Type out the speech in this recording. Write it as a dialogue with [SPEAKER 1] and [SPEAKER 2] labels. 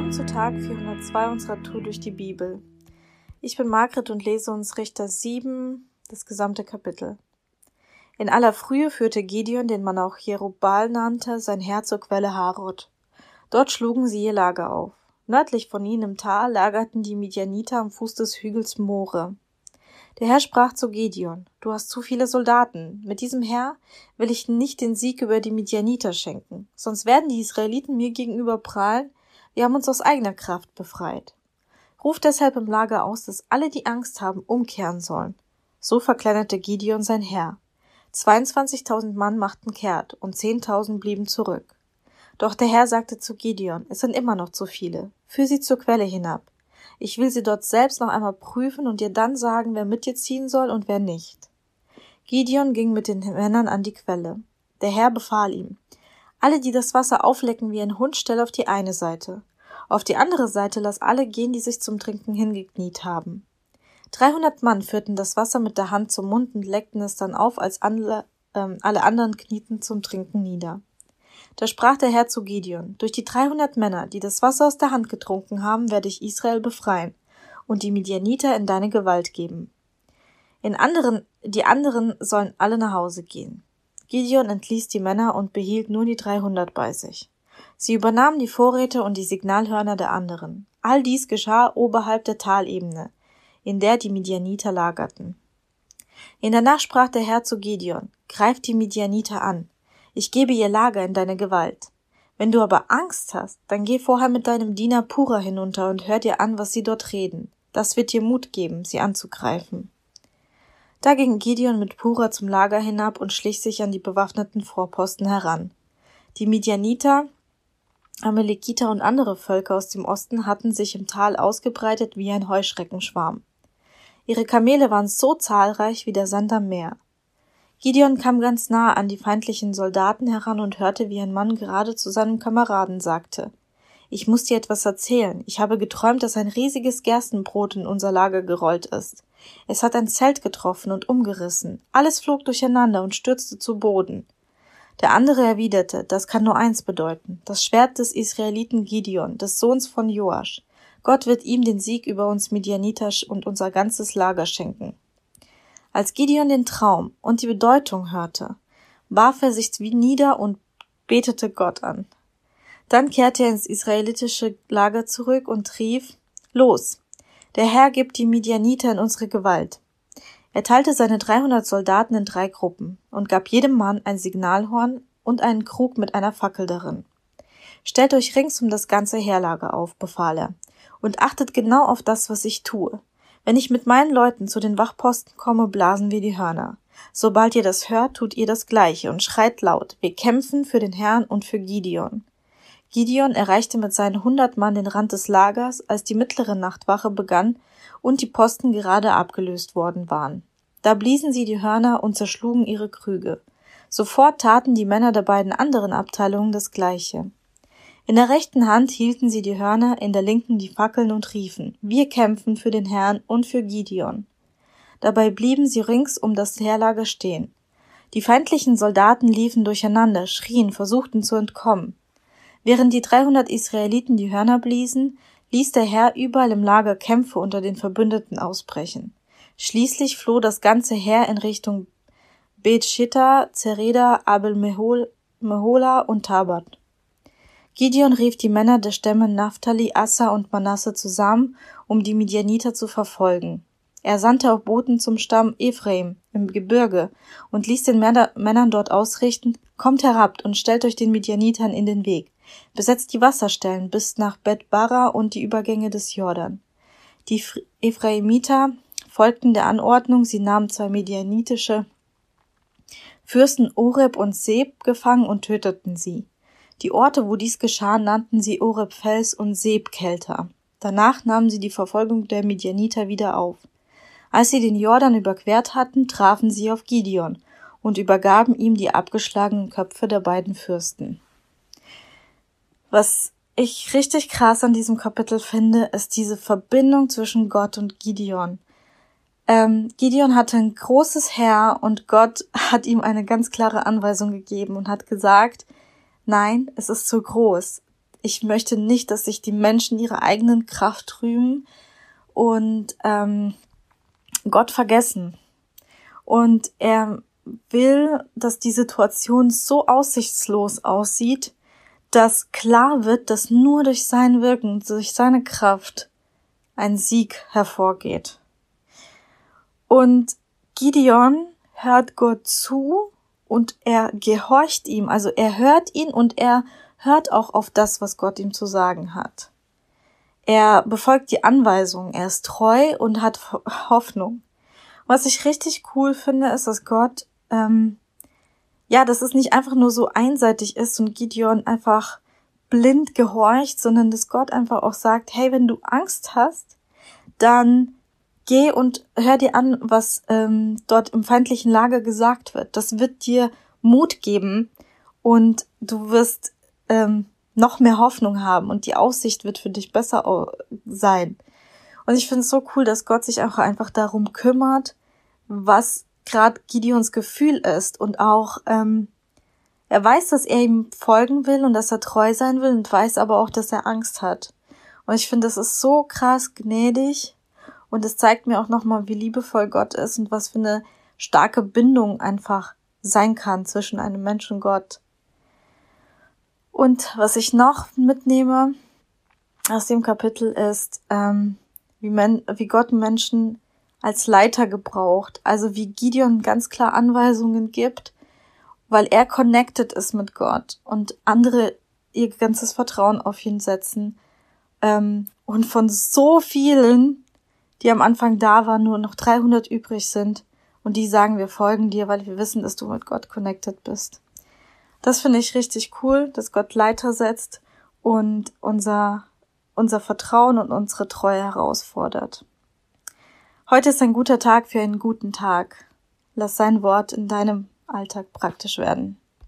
[SPEAKER 1] Willkommen zu Tag 402 unserer Tour durch die Bibel. Ich bin Margret und lese uns Richter 7, das gesamte Kapitel. In aller Frühe führte Gideon, den man auch Jerubal nannte, sein Herr zur Quelle Harod. Dort schlugen sie ihr Lager auf. Nördlich von ihnen im Tal lagerten die Midianiter am Fuß des Hügels More. Der Herr sprach zu Gideon, du hast zu viele Soldaten. Mit diesem Herr will ich nicht den Sieg über die Midianiter schenken. Sonst werden die Israeliten mir gegenüber prahlen, wir haben uns aus eigener Kraft befreit. Ruf deshalb im Lager aus, dass alle, die Angst haben, umkehren sollen. So verkleinerte Gideon sein Herr. 22.000 Mann machten kehrt und 10.000 blieben zurück. Doch der Herr sagte zu Gideon, es sind immer noch zu viele. Führ sie zur Quelle hinab. Ich will sie dort selbst noch einmal prüfen und dir dann sagen, wer mit dir ziehen soll und wer nicht. Gideon ging mit den Männern an die Quelle. Der Herr befahl ihm, alle, die das Wasser auflecken wie ein Hund, stell auf die eine Seite. Auf die andere Seite lass alle gehen, die sich zum Trinken hingekniet haben. Dreihundert Mann führten das Wasser mit der Hand zum Mund und leckten es dann auf, als alle, ähm, alle anderen knieten zum Trinken nieder. Da sprach der Herr zu Gideon, durch die dreihundert Männer, die das Wasser aus der Hand getrunken haben, werde ich Israel befreien und die Midianiter in deine Gewalt geben. In anderen, die anderen sollen alle nach Hause gehen. Gideon entließ die Männer und behielt nur die dreihundert bei sich. Sie übernahmen die Vorräte und die Signalhörner der anderen. All dies geschah oberhalb der Talebene, in der die Midianiter lagerten. In der Nacht sprach der Herr zu Gideon, greif die Midianiter an. Ich gebe ihr Lager in deine Gewalt. Wenn du aber Angst hast, dann geh vorher mit deinem Diener Pura hinunter und hör dir an, was sie dort reden. Das wird dir Mut geben, sie anzugreifen. Da ging Gideon mit Pura zum Lager hinab und schlich sich an die bewaffneten Vorposten heran. Die Midianiter, Amalekiter und andere Völker aus dem Osten hatten sich im Tal ausgebreitet wie ein Heuschreckenschwarm. Ihre Kamele waren so zahlreich wie der Sand am Meer. Gideon kam ganz nah an die feindlichen Soldaten heran und hörte, wie ein Mann gerade zu seinem Kameraden sagte Ich muss dir etwas erzählen. Ich habe geträumt, dass ein riesiges Gerstenbrot in unser Lager gerollt ist. Es hat ein Zelt getroffen und umgerissen. Alles flog durcheinander und stürzte zu Boden. Der andere erwiderte, das kann nur eins bedeuten, das Schwert des Israeliten Gideon, des Sohns von Joasch. Gott wird ihm den Sieg über uns Midianiter und unser ganzes Lager schenken. Als Gideon den Traum und die Bedeutung hörte, warf er sich wie nieder und betete Gott an. Dann kehrte er ins israelitische Lager zurück und rief, Los, der Herr gibt die Midianiter in unsere Gewalt. Er teilte seine 300 Soldaten in drei Gruppen und gab jedem Mann ein Signalhorn und einen Krug mit einer Fackel darin. Stellt euch rings um das ganze Heerlager auf, befahl er, und achtet genau auf das, was ich tue. Wenn ich mit meinen Leuten zu den Wachposten komme, blasen wir die Hörner. Sobald ihr das hört, tut ihr das Gleiche und schreit laut. Wir kämpfen für den Herrn und für Gideon. Gideon erreichte mit seinen hundert Mann den Rand des Lagers, als die mittlere Nachtwache begann und die Posten gerade abgelöst worden waren. Da bliesen sie die Hörner und zerschlugen ihre Krüge. Sofort taten die Männer der beiden anderen Abteilungen das Gleiche. In der rechten Hand hielten sie die Hörner, in der linken die Fackeln und riefen, wir kämpfen für den Herrn und für Gideon. Dabei blieben sie rings um das Heerlager stehen. Die feindlichen Soldaten liefen durcheinander, schrien, versuchten zu entkommen. Während die 300 Israeliten die Hörner bliesen, ließ der Herr überall im Lager Kämpfe unter den Verbündeten ausbrechen. Schließlich floh das ganze Heer in Richtung Bet Shitta, Zereda, Abel Mehola und Tabat. Gideon rief die Männer der Stämme Naphtali, Assa und Manasse zusammen, um die Midianiter zu verfolgen. Er sandte auch Boten zum Stamm Ephraim im Gebirge und ließ den Männern dort ausrichten, kommt herab und stellt euch den Midianitern in den Weg besetzt die Wasserstellen bis nach Bet-Bara und die Übergänge des Jordan. Die Ephraimiter folgten der Anordnung, sie nahmen zwei medianitische Fürsten Oreb und Seb gefangen und töteten sie. Die Orte, wo dies geschah, nannten sie Oreb Fels und Seb Kelter. Danach nahmen sie die Verfolgung der Midianiter wieder auf. Als sie den Jordan überquert hatten, trafen sie auf Gideon und übergaben ihm die abgeschlagenen Köpfe der beiden Fürsten. Was ich richtig krass an diesem Kapitel finde, ist diese Verbindung zwischen Gott und Gideon. Ähm, Gideon hatte ein großes Herr und Gott hat ihm eine ganz klare Anweisung gegeben und hat gesagt, nein, es ist zu groß. ich möchte nicht, dass sich die Menschen ihre eigenen Kraft rühmen und ähm, Gott vergessen. Und er will, dass die Situation so aussichtslos aussieht, dass klar wird, dass nur durch sein Wirken, durch seine Kraft ein Sieg hervorgeht. Und Gideon hört Gott zu und er gehorcht ihm, also er hört ihn und er hört auch auf das, was Gott ihm zu sagen hat. Er befolgt die Anweisungen, er ist treu und hat Hoffnung. Was ich richtig cool finde, ist, dass Gott, ähm, ja, dass es nicht einfach nur so einseitig ist und Gideon einfach blind gehorcht, sondern dass Gott einfach auch sagt, hey, wenn du Angst hast, dann geh und hör dir an, was ähm, dort im feindlichen Lager gesagt wird. Das wird dir Mut geben und du wirst ähm, noch mehr Hoffnung haben und die Aussicht wird für dich besser sein. Und ich finde es so cool, dass Gott sich auch einfach darum kümmert, was gerade Gideons Gefühl ist und auch ähm, er weiß, dass er ihm folgen will und dass er treu sein will und weiß aber auch, dass er Angst hat. Und ich finde, das ist so krass gnädig und es zeigt mir auch nochmal, wie liebevoll Gott ist und was für eine starke Bindung einfach sein kann zwischen einem Mensch und Gott. Und was ich noch mitnehme aus dem Kapitel ist, ähm, wie, wie Gott Menschen als Leiter gebraucht. Also wie Gideon ganz klar Anweisungen gibt, weil er connected ist mit Gott und andere ihr ganzes Vertrauen auf ihn setzen. Ähm, und von so vielen die am Anfang da waren, nur noch 300 übrig sind und die sagen, wir folgen dir, weil wir wissen, dass du mit Gott connected bist. Das finde ich richtig cool, dass Gott Leiter setzt und unser, unser Vertrauen und unsere Treue herausfordert. Heute ist ein guter Tag für einen guten Tag. Lass sein Wort in deinem Alltag praktisch werden.